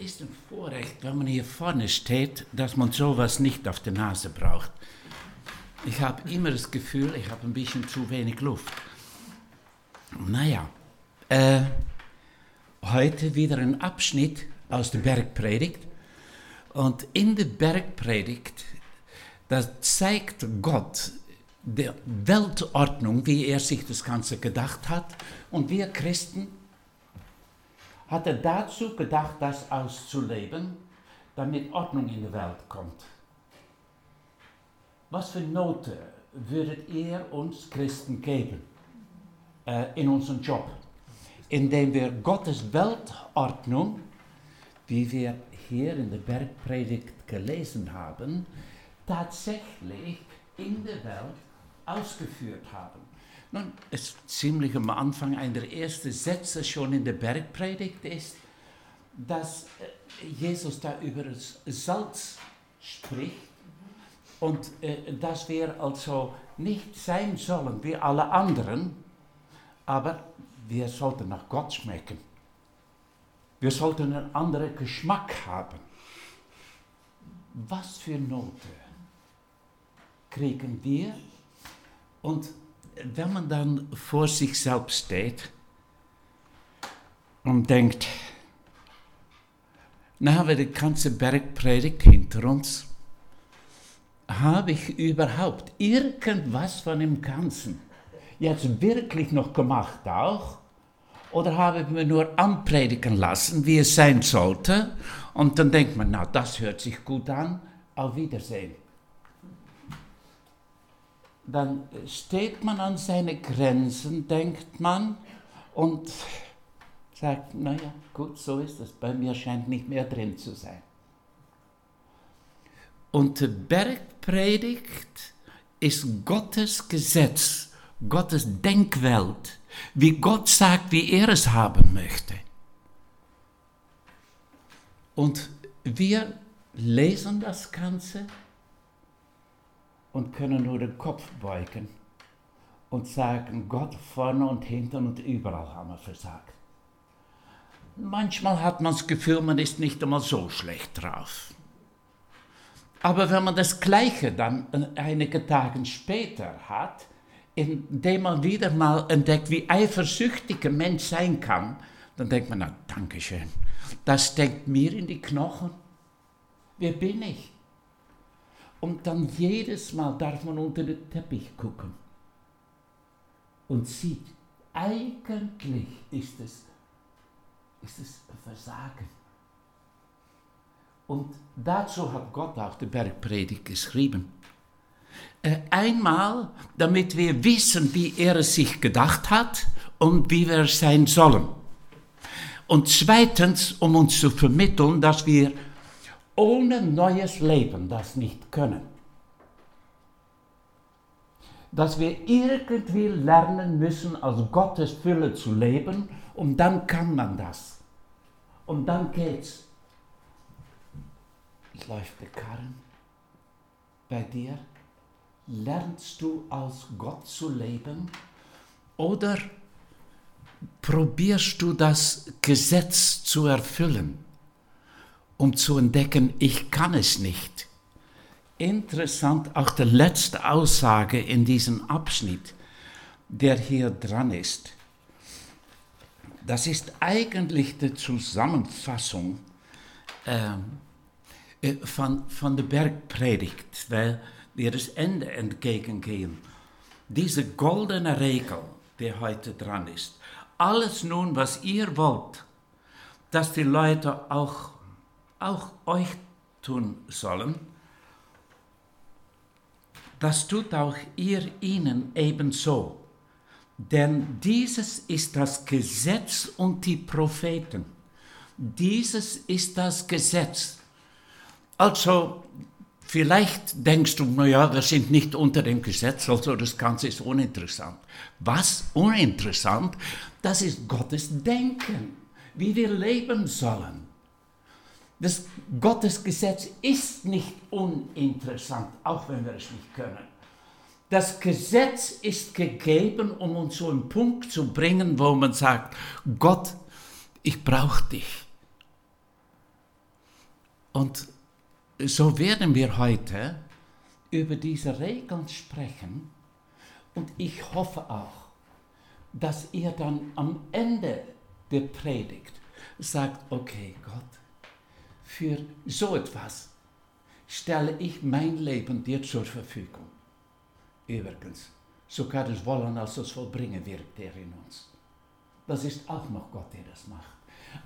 ist ein Vorrecht, wenn man hier vorne steht, dass man sowas nicht auf der Nase braucht. Ich habe immer das Gefühl, ich habe ein bisschen zu wenig Luft. Naja, äh, heute wieder ein Abschnitt aus der Bergpredigt. Und in der Bergpredigt, da zeigt Gott die Weltordnung, wie er sich das Ganze gedacht hat. Und wir Christen hat er dazu gedacht, das auszuleben, damit Ordnung in die Welt kommt. Was für Note würdet ihr uns Christen geben äh, in unserem Job? Indem wir Gottes Weltordnung, wie wir hier in der Bergpredigt gelesen haben, tatsächlich in der Welt ausgeführt haben. Nun, es ziemlich am Anfang, einer der ersten Sätze schon in der Bergpredigt ist, dass äh, Jesus da über das Salz spricht und äh, dass wir also nicht sein sollen wie alle anderen, aber wir sollten nach Gott schmecken. Wir sollten einen anderen Geschmack haben. Was für Note kriegen wir? Und wenn man dann vor sich selbst steht und denkt, na haben wir die ganze Bergpredigt hinter uns, habe ich überhaupt irgendwas von dem Ganzen jetzt wirklich noch gemacht auch? Oder habe ich mir nur anpredigen lassen, wie es sein sollte? Und dann denkt man, na, das hört sich gut an, auf Wiedersehen dann steht man an seine Grenzen, denkt man, und sagt, naja, gut, so ist es, bei mir scheint nicht mehr drin zu sein. Und die Bergpredigt ist Gottes Gesetz, Gottes Denkwelt, wie Gott sagt, wie er es haben möchte. Und wir lesen das Ganze und können nur den Kopf beugen und sagen, Gott vorne und hinten und überall haben wir versagt. Manchmal hat man das Gefühl, man ist nicht einmal so schlecht drauf. Aber wenn man das Gleiche dann einige Tage später hat, indem man wieder mal entdeckt, wie eifersüchtig ein Mensch sein kann, dann denkt man, na, Dankeschön, das steckt mir in die Knochen. Wer bin ich? Und dann jedes Mal darf man unter den Teppich gucken und sieht, eigentlich ist es, ist es Versagen. Und dazu hat Gott auch die Bergpredigt geschrieben. Äh, einmal, damit wir wissen, wie er es sich gedacht hat und wie wir sein sollen. Und zweitens, um uns zu vermitteln, dass wir ohne neues Leben das nicht können. Dass wir irgendwie lernen müssen, aus Gottes Fülle zu leben und dann kann man das. Und dann geht's. Läuft der Karren bei dir? Lernst du aus Gott zu leben? Oder probierst du das Gesetz zu erfüllen? Um zu entdecken, ich kann es nicht. Interessant auch die letzte Aussage in diesem Abschnitt, der hier dran ist. Das ist eigentlich die Zusammenfassung ähm, äh, von, von der Bergpredigt, weil wir das Ende entgegengehen. Diese goldene Regel, die heute dran ist. Alles nun, was ihr wollt, dass die Leute auch auch euch tun sollen, das tut auch ihr ihnen ebenso. Denn dieses ist das Gesetz und die Propheten. Dieses ist das Gesetz. Also, vielleicht denkst du, naja, wir sind nicht unter dem Gesetz, also das Ganze ist uninteressant. Was uninteressant? Das ist Gottes Denken, wie wir leben sollen. Das Gottesgesetz ist nicht uninteressant, auch wenn wir es nicht können. Das Gesetz ist gegeben, um uns zu einem Punkt zu bringen, wo man sagt, Gott, ich brauche dich. Und so werden wir heute über diese Regeln sprechen und ich hoffe auch, dass ihr dann am Ende der Predigt sagt, okay Gott, für so etwas stelle ich mein Leben dir zur Verfügung. Übrigens, sogar das Wollen als das Vollbringen wirkt er in uns. Das ist auch noch Gott, der das macht.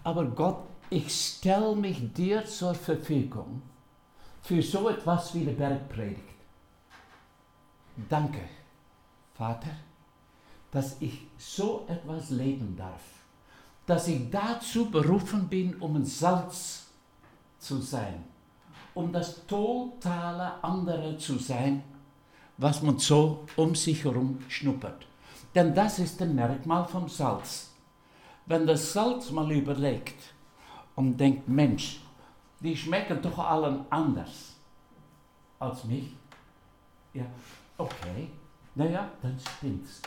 Aber Gott, ich stelle mich dir zur Verfügung für so etwas wie die Bergpredigt. Danke, Vater, dass ich so etwas leben darf, dass ich dazu berufen bin, um ein Salz zu sein, um das totale andere zu sein, was man so um sich herum schnuppert. Denn das ist ein Merkmal vom Salz. Wenn das Salz mal überlegt und denkt, Mensch, die schmecken doch allen anders als mich. Ja, okay, naja, dann stimmt's.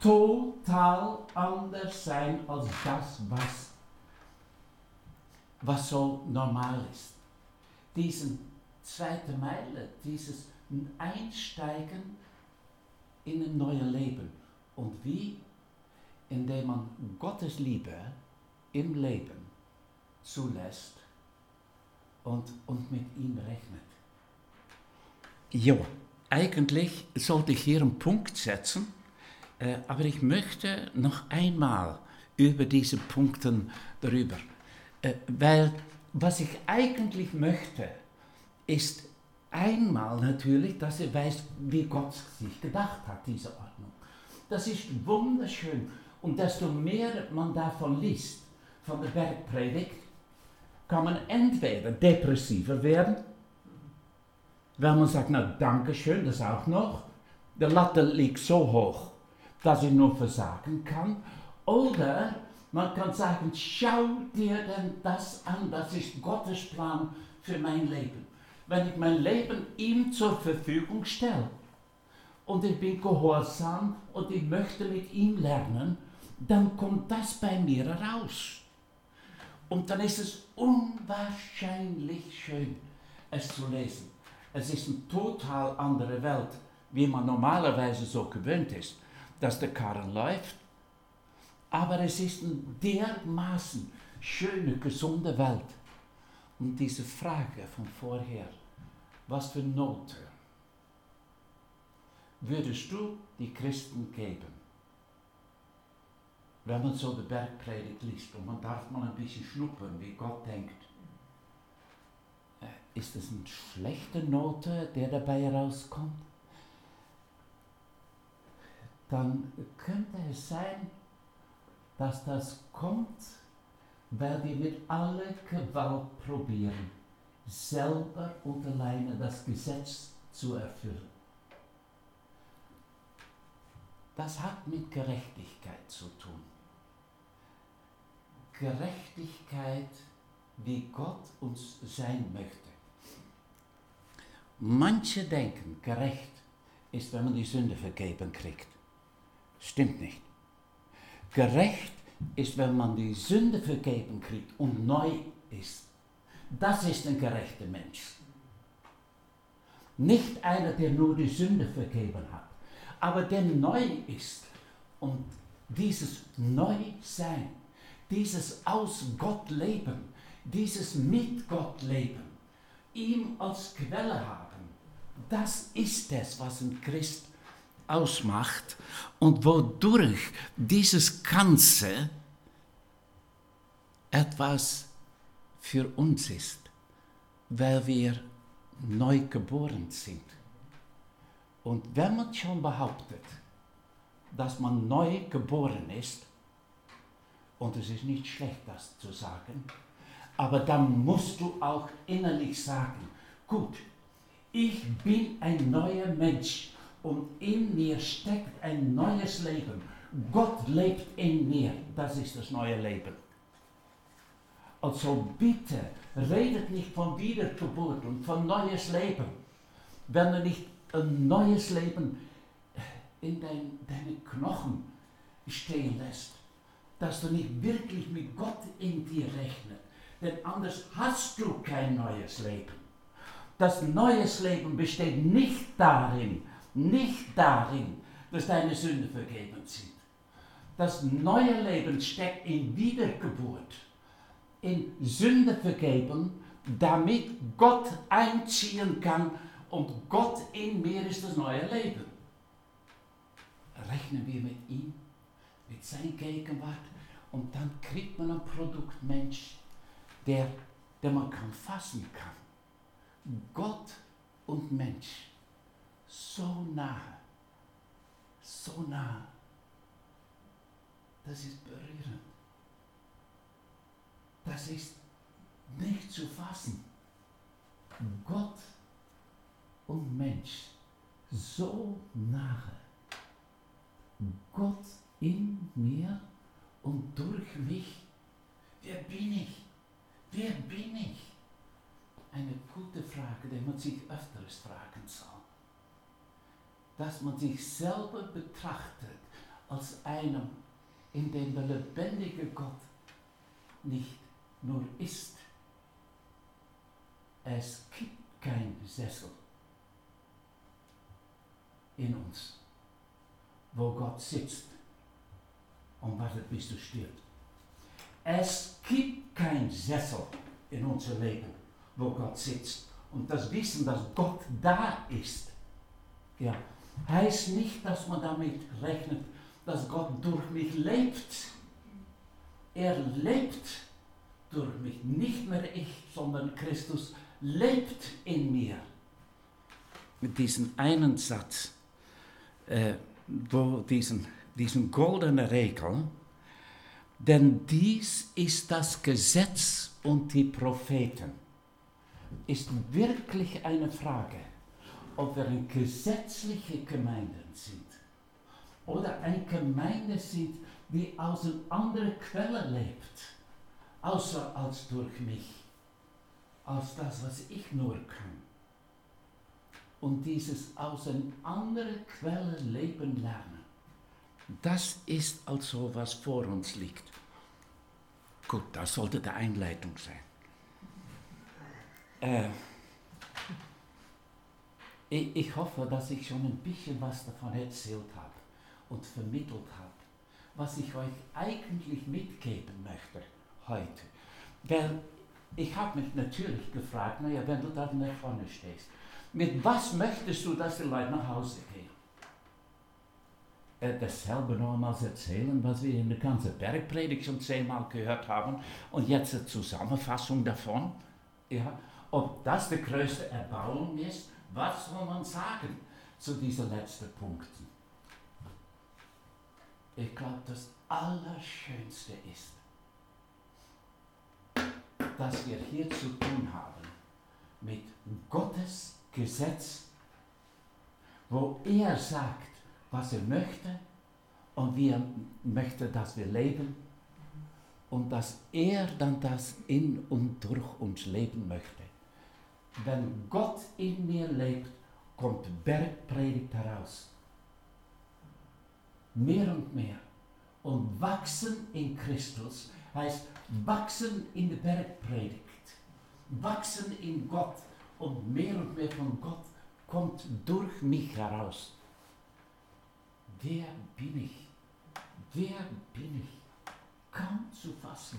Total anders sein als das, was, was so normal ist. Diesen zweite Meile, dieses Einsteigen in ein neues Leben. Und wie? Indem man Gottes Liebe im Leben zulässt und, und mit ihm rechnet. Ja, eigentlich sollte ich hier einen Punkt setzen, äh, aber ich möchte noch einmal über diese Punkte darüber, äh, weil was ich eigentlich möchte, ist einmal natürlich, dass er weiß, wie Gott sich gedacht hat, diese Ordnung. Das ist wunderschön. Und desto mehr man davon liest, von der Bergpredigt, kann man entweder depressiver werden, weil man sagt, na danke schön, das auch noch, der Latte liegt so hoch, dass ich nur versagen kann, oder man kann sagen, schau dir denn das an, das ist Gottes Plan für mein Leben. Wenn ich mein Leben ihm zur Verfügung stelle und ich bin gehorsam und ich möchte mit ihm lernen, dann kommt das bei mir raus. Und dann ist es unwahrscheinlich schön, es zu lesen. Es ist eine total andere Welt, wie man normalerweise so gewöhnt ist, dass der Karren läuft. Aber es ist eine dermaßen schöne, gesunde Welt. Und diese Frage von vorher, was für Note würdest du die Christen geben? Wenn man so die Bergpredigt liest und man darf mal ein bisschen schnuppern, wie Gott denkt, äh, ist das eine schlechte Note, der dabei herauskommt? Dann könnte es sein, dass das kommt, weil wir mit aller Gewalt probieren, selber und alleine das Gesetz zu erfüllen. Das hat mit Gerechtigkeit zu tun. Gerechtigkeit, wie Gott uns sein möchte. Manche denken, gerecht ist, wenn man die Sünde vergeben kriegt. Stimmt nicht. Gerecht ist, wenn man die Sünde vergeben kriegt und neu ist. Das ist ein gerechter Mensch. Nicht einer, der nur die Sünde vergeben hat, aber der neu ist. Und dieses Neusein, dieses aus Gott leben, dieses mit Gott leben, ihm als Quelle haben, das ist es, was ein Christ ausmacht und wodurch dieses Ganze etwas für uns ist, weil wir neu geboren sind. Und wenn man schon behauptet, dass man neu geboren ist, und es ist nicht schlecht, das zu sagen, aber dann musst du auch innerlich sagen, gut, ich bin ein neuer Mensch und in mir steckt ein neues Leben. Gott lebt in mir, das ist das neue Leben. Also bitte, redet nicht von Wiedergeburt und von neues Leben, wenn du nicht ein neues Leben in dein, deine Knochen stehen lässt, dass du nicht wirklich mit Gott in dir rechnest, denn anders hast du kein neues Leben. Das neues Leben besteht nicht darin, nicht darin, dass deine Sünde vergeben sind. Das neue Leben steckt in Wiedergeburt, in Sünde vergeben, damit Gott einziehen kann und Gott in mir ist das neue Leben. Rechnen wir mit ihm, mit seiner Gegenwart und dann kriegt man ein Produkt Mensch, der, der man kann fassen kann. Gott und Mensch so nahe, so nah. Das ist berührend. Das ist nicht zu fassen. Gott und Mensch so nahe. Gott in mir und durch mich. Wer bin ich? Wer bin ich? Eine gute Frage, die man sich öfters fragen soll. Dass man sich selber betrachtet als einem, in dem der lebendige Gott nicht nur ist. Es gibt kein Sessel in uns, wo Gott sitzt und wartet, bis du stirbst. Es gibt kein Sessel in unser Leben, wo Gott sitzt. Und das Wissen, dass Gott da ist, ja, heißt nicht, dass man damit rechnet, dass Gott durch mich lebt. Er lebt durch mich, nicht mehr ich, sondern Christus lebt in mir. Mit diesem einen Satz, äh, wo diesen, diesen goldenen Regel, denn dies ist das Gesetz und die Propheten, ist wirklich eine Frage, ob wir eine gesetzliche Gemeinde sind oder eine Gemeinde sind, die aus einer anderen Quelle lebt, außer als durch mich, als das, was ich nur kann. Und dieses aus einer anderen Quelle leben lernen das ist also, was vor uns liegt. Gut, das sollte die Einleitung sein. Äh, ich, ich, hoffe, dass ich schon ein bisschen was davon erzählt habe und vermittelt habe, was ich euch eigentlich mitgeben möchte heute. Weil ich habe mich natürlich gefragt, naja, wenn du da der vorne stehst, mit was möchtest du, dass die Leute nach Hause gehen? äh, dasselbe nochmals erzählen, was wir in der ganzen Bergpredigt schon zehnmal gehört haben und jetzt eine Zusammenfassung davon. Ja, ob das die größte Erbauung ist, was soll man sagen zu diesen letzten Punkten? Ich glaube, das Allerschönste ist, dass wir hier zu tun haben mit Gottes Gesetz, wo er sagt, was er möchte und wie er möchte, dass wir leben und dass er dann das in und durch uns leben möchte. Wenn Gott in mir lebt, kommt Bergpredigt heraus. Mehr und mehr. Und wachsen in Christus heißt wachsen in der Bergpredigt. Wachsen in Gott. Und mehr und mehr von Gott kommt durch mich heraus. Wer bin ich? Wer bin ich? Kaum zu fassen.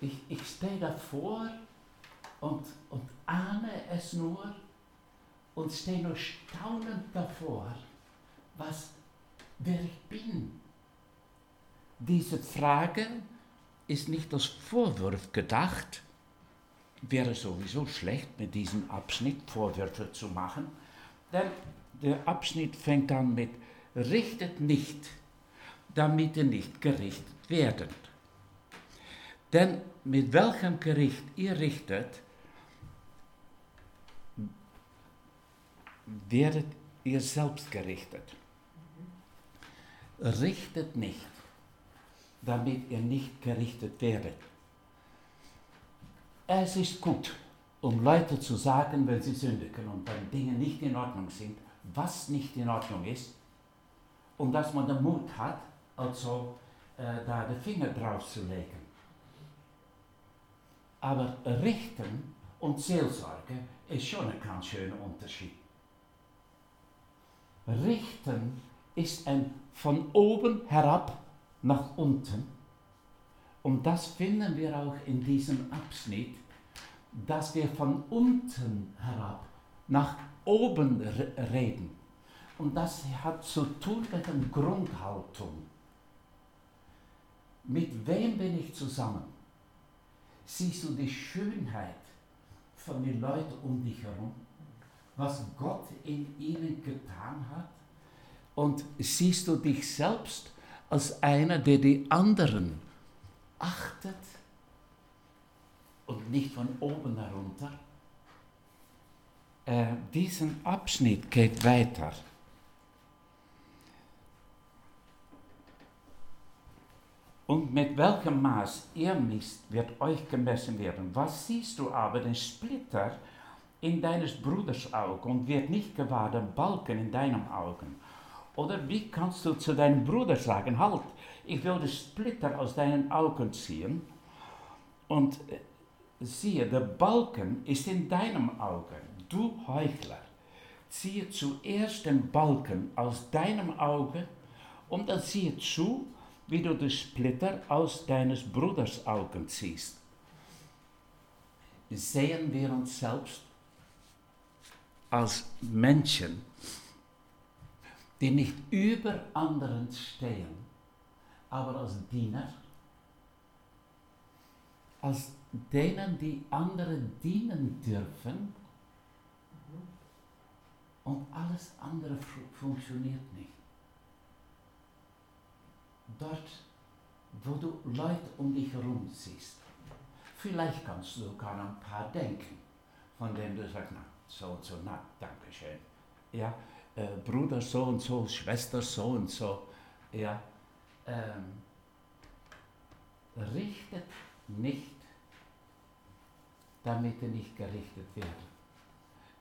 Ich, ich stehe davor und, und ahne es nur und stehe nur staunend davor, was, wer ich bin. Diese Frage ist nicht als Vorwurf gedacht, wäre sowieso schlecht, mit diesem Abschnitt Vorwürfe zu machen, denn der Abschnitt fängt an mit richtet nicht, damit ihr nicht gerichtet werdet. Denn mit welchem Gericht ihr richtet, werdet ihr selbst gerichtet. Richtet nicht, damit ihr nicht gerichtet werdet. Es ist gut, um Leute zu sagen, wenn sie sündigen und wenn Dinge nicht in Ordnung sind, was nicht in Ordnung ist, und dass man den Mut hat, also äh, da den Finger drauf zu legen. Aber richten und Seelsorge ist schon ein ganz schöner Unterschied. Richten ist ein von oben herab nach unten. Und das finden wir auch in diesem Abschnitt, dass wir von unten herab nach oben reden. Und das hat zu tun mit der Grundhaltung. Mit wem bin ich zusammen? Siehst du die Schönheit von den Leuten um dich herum? Was Gott in ihnen getan hat? Und siehst du dich selbst als einer, der die anderen achtet und nicht von oben herunter? Äh, diesen Abschnitt geht weiter. Und mit welchem Maß ihr misst, wird euch gemessen werden. Was siehst du aber, den Splitter in deines Bruders Auge und wird nicht gewahr den Balken in deinem Augen? Oder wie kannst du zu deinem Bruder sagen, halt, ich will den Splitter aus deinen Augen ziehen und äh, siehe, der Balken ist in deinem Auge. Du Heuchler, ziehe zuerst den Balken aus deinem Auge und dann siehe zu, wie du den Splitter aus deines Bruders Augen ziehst. Sehen wir uns selbst als Menschen, die nicht über anderen stehen, aber als Diener, als denen, die anderen dienen dürfen und alles andere funktioniert nicht dort, wo du Leute um dich herum siehst. Vielleicht kannst du sogar an ein paar denken, von denen du sagst, na, so und so, na, danke schön. Ja, äh, Bruder so und so, Schwester so und so. Ja, ähm, richtet nicht, damit ihr nicht gerichtet werdet.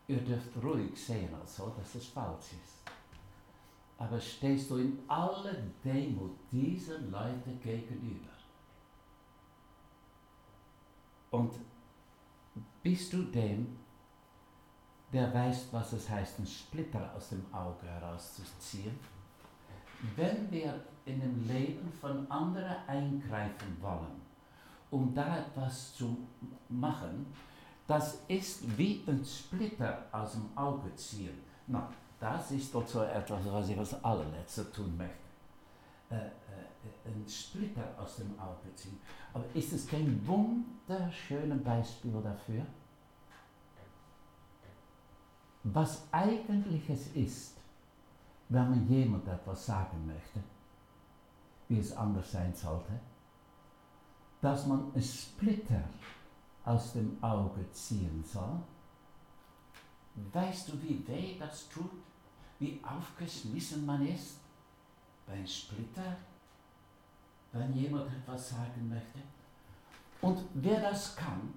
Ihr dürft ruhig sehen, also, dass es falsch ist aber stehst du in aller Demut diesen Leuten gegenüber. Und bist du dem, der weiß, was es heißt, einen Splitter aus dem Auge herauszuziehen? Wenn wir in dem Leben von anderen eingreifen wollen, um da etwas zu machen, das ist wie ein Splitter aus dem Auge ziehen. Na, das ist doch so etwas, was ich als allerletzter tun möchte. Äh, äh, ein Splitter aus dem Auge ziehen. Aber ist es kein wunderschönes Beispiel dafür? Was eigentlich es ist, wenn man jemand etwas sagen möchte, wie es anders sein sollte, dass man ein Splitter aus dem Auge ziehen soll. Weißt du, wie weh das tut? wie aufgeschmissen man ist beim Splitter, wenn jemand etwas sagen möchte. Und wer das kann,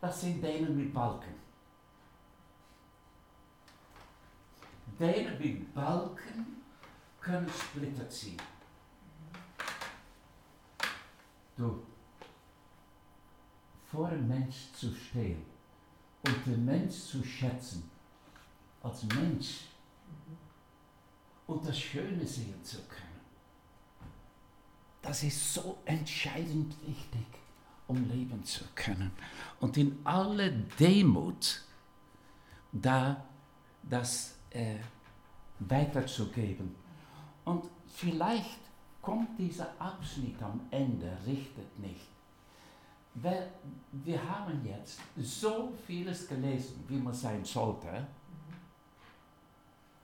das sind denen mit Balken. Denen mit Balken können Splitter ziehen. Du, vor einem Mensch zu stehen und den Mensch zu schätzen, als Mensch und das Schöne sehen zu können. Das ist so entscheidend wichtig, um leben zu können. Und in aller Demut da das äh, weiterzugeben. Und vielleicht kommt dieser Abschnitt am Ende, richtet nicht. Weil wir haben jetzt so vieles gelesen, wie man sein sollte.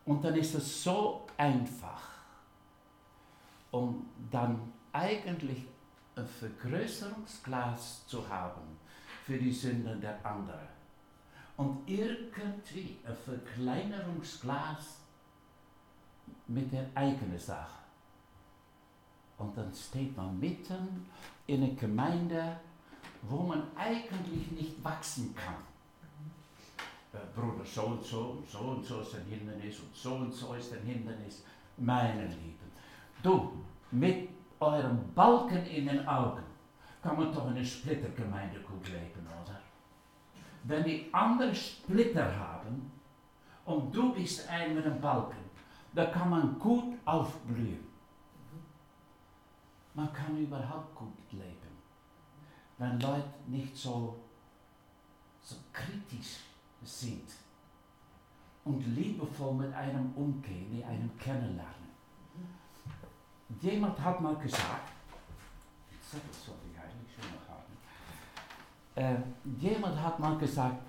Und dann ist es so einfach, um dann eigentlich ein Vergrößerungsglas zu haben für die Sünden der anderen. Und irgendwie ein Verkleinerungsglas mit der eigenen Sache. Und dann steht man mitten in einer Gemeinde, wo man eigentlich nicht wachsen kann. Bruder, so und so, so und so ist ein Hindernis und so und so ist ein Hindernis. Meine Lieben, du, mit eurem Balken in den Augen, kann man doch in eine Splittergemeinde gut leben, oder? Wenn die andere Splitter haben und du bist ein mit einem Balken, da kann man gut aufblühen. Man kann überhaupt gut leben, wenn Leute nicht so, so kritisch sind und liebevoll mit einem umgehen, die einem kennenlernen. Jemand hat mal gesagt, ich schon noch haben, äh, jemand hat mal gesagt,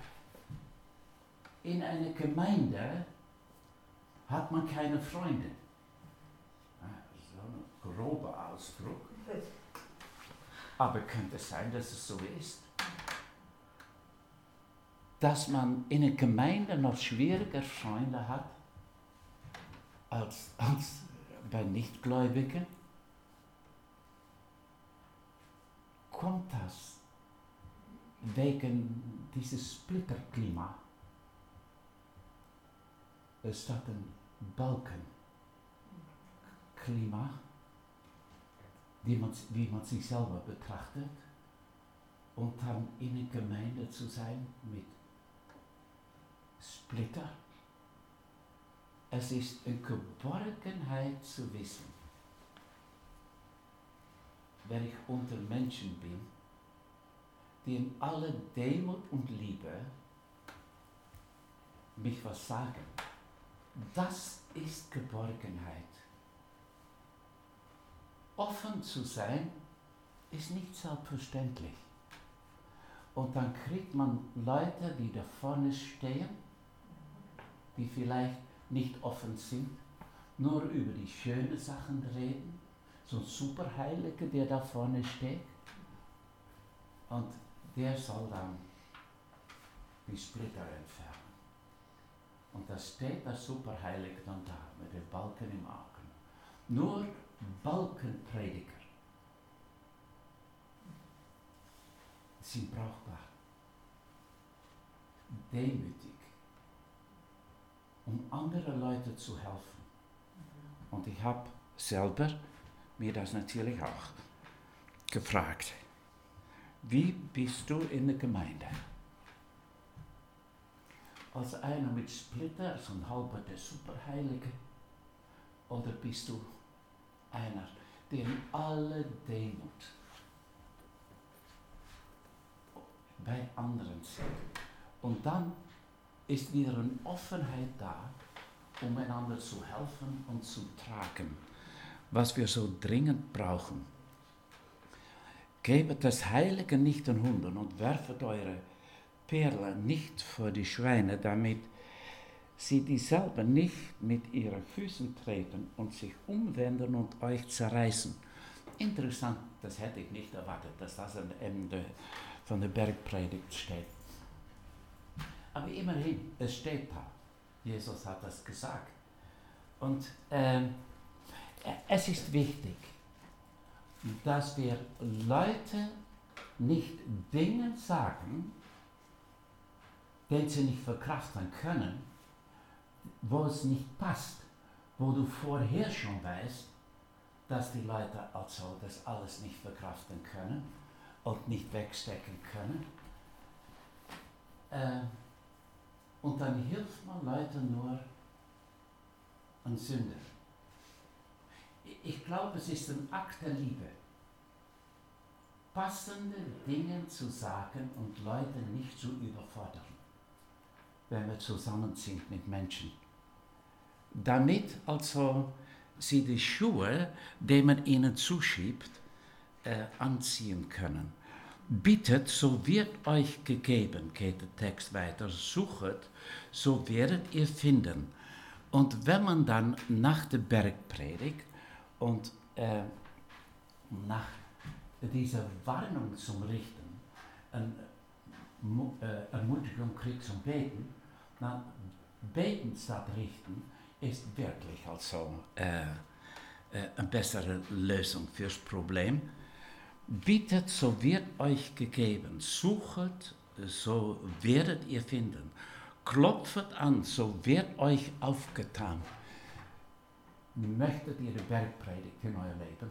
in einer Gemeinde hat man keine Freunde. Ah, so ein grober Ausdruck. Aber könnte es sein, dass es so ist? Dass man in einer Gemeinde noch schwieriger Freunde hat als, als bei Nichtgläubigen? Kommt das wegen dieses Splitterklima? Ist das ein Balkenklima, wie man, wie man sich selber betrachtet? Und dann in einer Gemeinde zu sein mit Splitter? Es ist eine Geborgenheit zu wissen, wenn ich unter Menschen bin, die in aller Demut und Liebe mich was sagen. Das ist Geborgenheit. Offen zu sein ist nicht selbstverständlich. Und dann kriegt man Leute, die da vorne stehen, die vielleicht nicht offen sind, nur über die schönen Sachen reden. So ein Superheiliger, der da vorne steht. Und der soll dann die Splitter entfernen. Und da steht der Superheilige dann da mit den Balken im Augen. Nur Balkenprediger sind brauchbar. Demütig um andere Leute zu helfen. Und ich habe selber mir das natürlich auch gefragt. Wie bist du in der Gemeinde? Als einer mit Splitter, so ein halber der Superheilige? Oder bist du einer, der in alle Demut bei anderen sieht? Und dann ist wieder eine Offenheit da, um einander zu helfen und zu tragen, was wir so dringend brauchen. Gebet das Heilige nicht den Hunden und werfet eure Perlen nicht vor die Schweine, damit sie dieselbe nicht mit ihren Füßen treten und sich umwenden und euch zerreißen. Interessant, das hätte ich nicht erwartet, dass das am Ende von der Bergpredigt steht. Aber immerhin, es steht da. Jesus hat das gesagt. Und ähm, es ist wichtig, dass wir Leute nicht Dinge sagen, die sie nicht verkraften können, wo es nicht passt, wo du vorher schon weißt, dass die Leute also das alles nicht verkraften können und nicht wegstecken können. Äh, und dann hilft man Leuten nur an Sünder. Ich glaube, es ist ein Akt der Liebe, passende Dinge zu sagen und Leute nicht zu überfordern, wenn wir zusammen sind mit Menschen. Damit also sie die Schuhe, die man ihnen zuschiebt, äh, anziehen können. Bittet, so wird euch gegeben, geht der Text weiter. Suchet, so werdet ihr finden. Und wenn man dann nach der Bergpredigt und äh, nach dieser Warnung zum Richten eine äh, Ermutigung kriegt zum Beten, dann beten statt richten ist wirklich also äh, äh eine bessere Lösung fürs Problem. Bittet, so wird euch gegeben. Suchet, so werdet ihr finden. Klopfet an, so wird euch aufgetan. Möchtet ihr die Bergpredigt in euer Leben?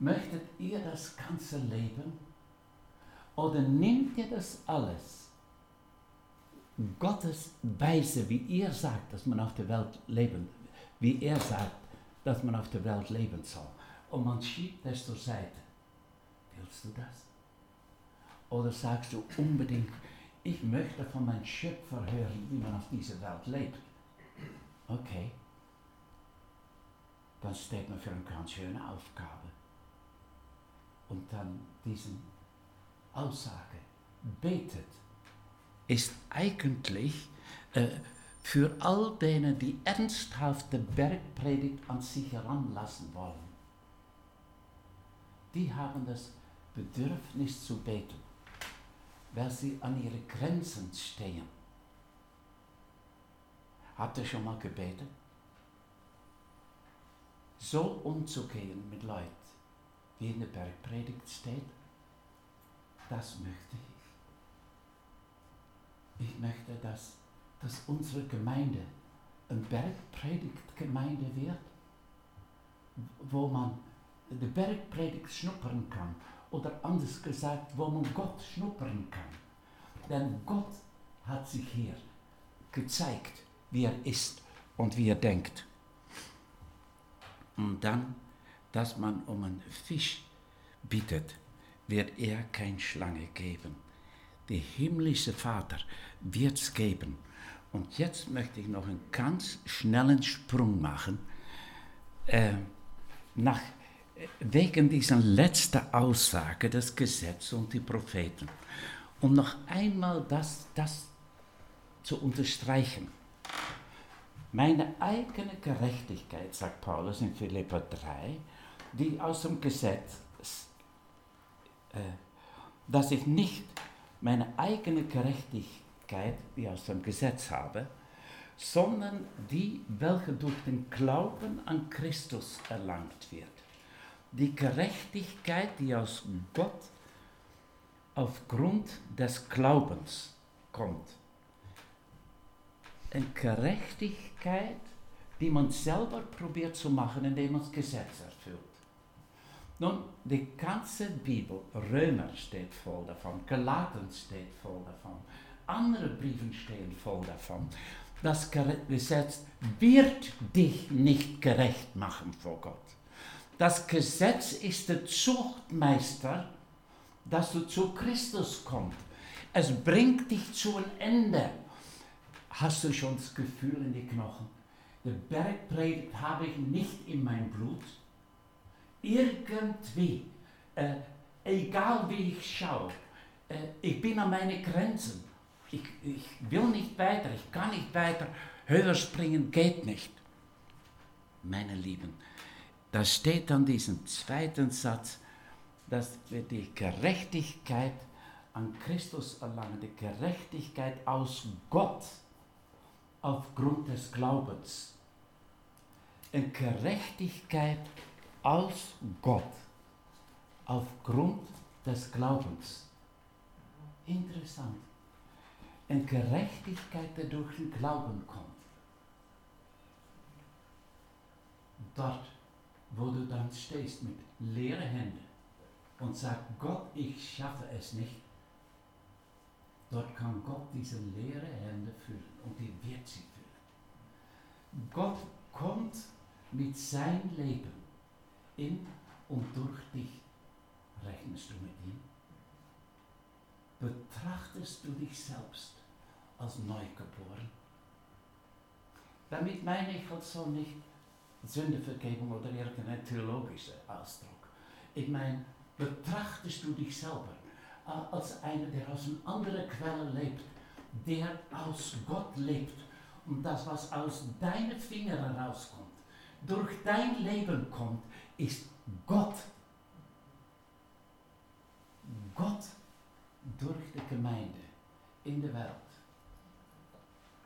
Möchtet ihr das ganze Leben? Oder nehmt ihr das alles? Gottes Weise, wie ihr sagt, dass man auf der Welt leben, wie er sagt, dass man auf der Welt leben soll. Und man schiebt es zur Seite. Willst du das? Oder sagst du unbedingt, ich möchte von meinem Schöpfer hören, wie man auf dieser Welt lebt? Okay. Dann steht man für eine ganz schöne Aufgabe. Und dann diesen Aussage, betet, ist eigentlich äh, für all denen, die ernsthafte Bergpredigt an sich heranlassen wollen. Die haben das Bedürfnis zu beten, weil sie an ihre Grenzen stehen. Habt ihr schon mal gebetet? So umzugehen mit Leuten, wie in der Bergpredigt steht, das möchte ich. Ich möchte, dass, dass unsere Gemeinde eine Bergpredigtgemeinde wird, wo man die Bergpredigt schnuppern kann. Oder anders gesagt, wo man Gott schnuppern kann. Denn Gott hat sich hier gezeigt, wie er ist und wie er denkt. Und dann, dass man um einen Fisch bittet, wird er keine Schlange geben. Der himmlische Vater wird es geben. Und jetzt möchte ich noch einen ganz schnellen Sprung machen äh, nach wegen dieser letzten Aussage des Gesetzes und die Propheten, um noch einmal das, das zu unterstreichen. Meine eigene Gerechtigkeit, sagt Paulus in Philippa 3, die aus dem Gesetz, äh, dass ich nicht meine eigene Gerechtigkeit, die aus dem Gesetz habe, sondern die, welche durch den Glauben an Christus erlangt wird die Gerechtigkeit, die aus Gott aufgrund des Glaubens kommt. Eine Gerechtigkeit, die man selber probiert zu machen, indem man das Gesetz erfüllt. Nun, die ganze Bibel, Römer steht voll davon, Galaten steht voll davon, andere Briefen stehen voll davon. Das Gesetz wird dich nicht gerecht machen vor Gott. Das Gesetz ist der Zuchtmeister, dass du zu Christus kommst. Es bringt dich zu einem Ende. Hast du schon das Gefühl in die Knochen? Die Bergpredigt habe ich nicht in mein Blut. Irgendwie, äh, egal wie ich schaue, äh, ich bin an meine Grenzen. Ich, ich will nicht weiter, ich kann nicht weiter. Höher springen geht nicht. Meine Lieben, da steht dann diesen zweiten Satz, dass wir die Gerechtigkeit an Christus erlangen, die Gerechtigkeit aus Gott aufgrund des Glaubens. Eine Gerechtigkeit aus Gott aufgrund des Glaubens. Interessant. Eine Gerechtigkeit, die durch den Glauben kommt. Dort wo du dann stehst mit leeren Händen und sagst, Gott, ich schaffe es nicht. Dort kann Gott diese leeren Hände füllen und die wird sie füllen. Gott kommt mit seinem Leben in und durch dich. Rechnest du mit ihm? Betrachtest du dich selbst als neugeboren? Damit meine ich also nicht, Sündevergebung oder irgendein theologischer Ausdruck. Ich meine, betrachtest du dich selber als einer, der aus einer anderen Quelle lebt, der aus Gott lebt und das, was aus deinen Fingern herauskommt, durch dein Leben kommt, ist Gott. Gott durch die Gemeinde in der Welt.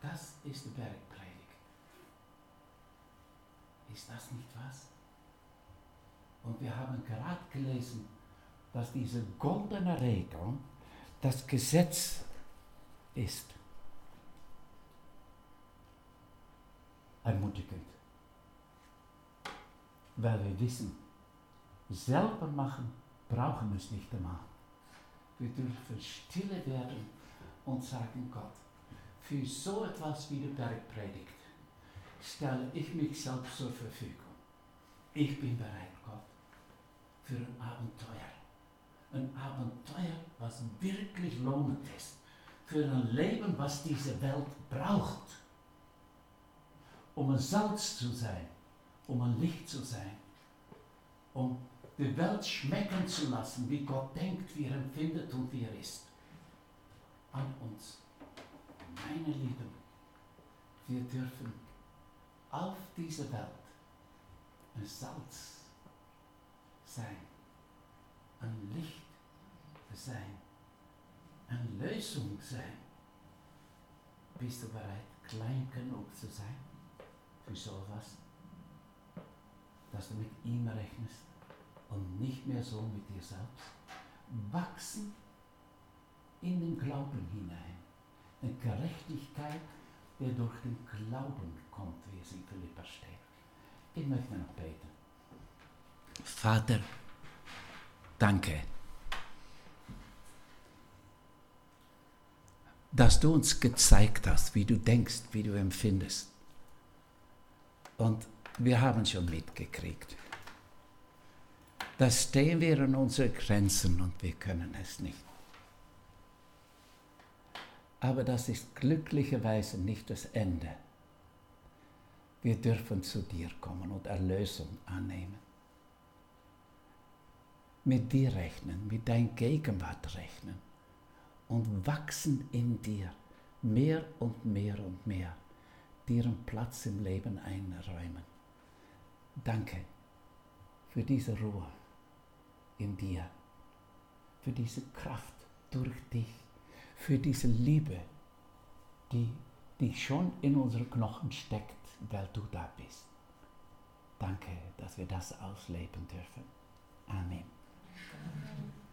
Das ist der Berg. Ist das nicht was? Und wir haben gerade gelesen, dass diese goldene Regel das Gesetz ist. Ermutigend. Weil wir wissen, selber machen, brauchen wir es nicht einmal. Wir dürfen stille werden und sagen, Gott, für so etwas wie die Bergpredigt stelle ich mich selbst zur Verfügung. Ich bin bereit, Gott, für ein Abenteuer. Ein Abenteuer, was wirklich lohnend ist. Für ein Leben, was diese Welt braucht. Um ein Salz zu sein, um ein Licht zu sein, um die Welt schmecken zu lassen, wie Gott denkt, wie er empfindet und wie er ist. An uns. Meine Lieben, wir dürfen auf dieser Welt ein Salz sein, ein Licht sein, eine Lösung sein. Bist du bereit, klein genug zu sein für sowas? Dass du mit ihm rechnest und nicht mehr so mit dir selbst. Wachsen in den Glauben hinein. Eine Gerechtigkeit, der durch den Glauben kommt, wie es in Philippa steht. Ich möchte noch beten. Vater, danke, dass du uns gezeigt hast, wie du denkst, wie du empfindest. Und wir haben schon mitgekriegt. Da stehen wir an unseren Grenzen und wir können es nicht. Aber das ist glücklicherweise nicht das Ende. Wir dürfen zu dir kommen und Erlösung annehmen. Mit dir rechnen, mit deiner Gegenwart rechnen und wachsen in dir mehr und mehr und mehr, dir einen Platz im Leben einräumen. Danke für diese Ruhe in dir, für diese Kraft durch dich, für diese Liebe, die, die schon in unseren Knochen steckt, weil du da bist. Danke, dass wir das ausleben dürfen. Amen. Amen.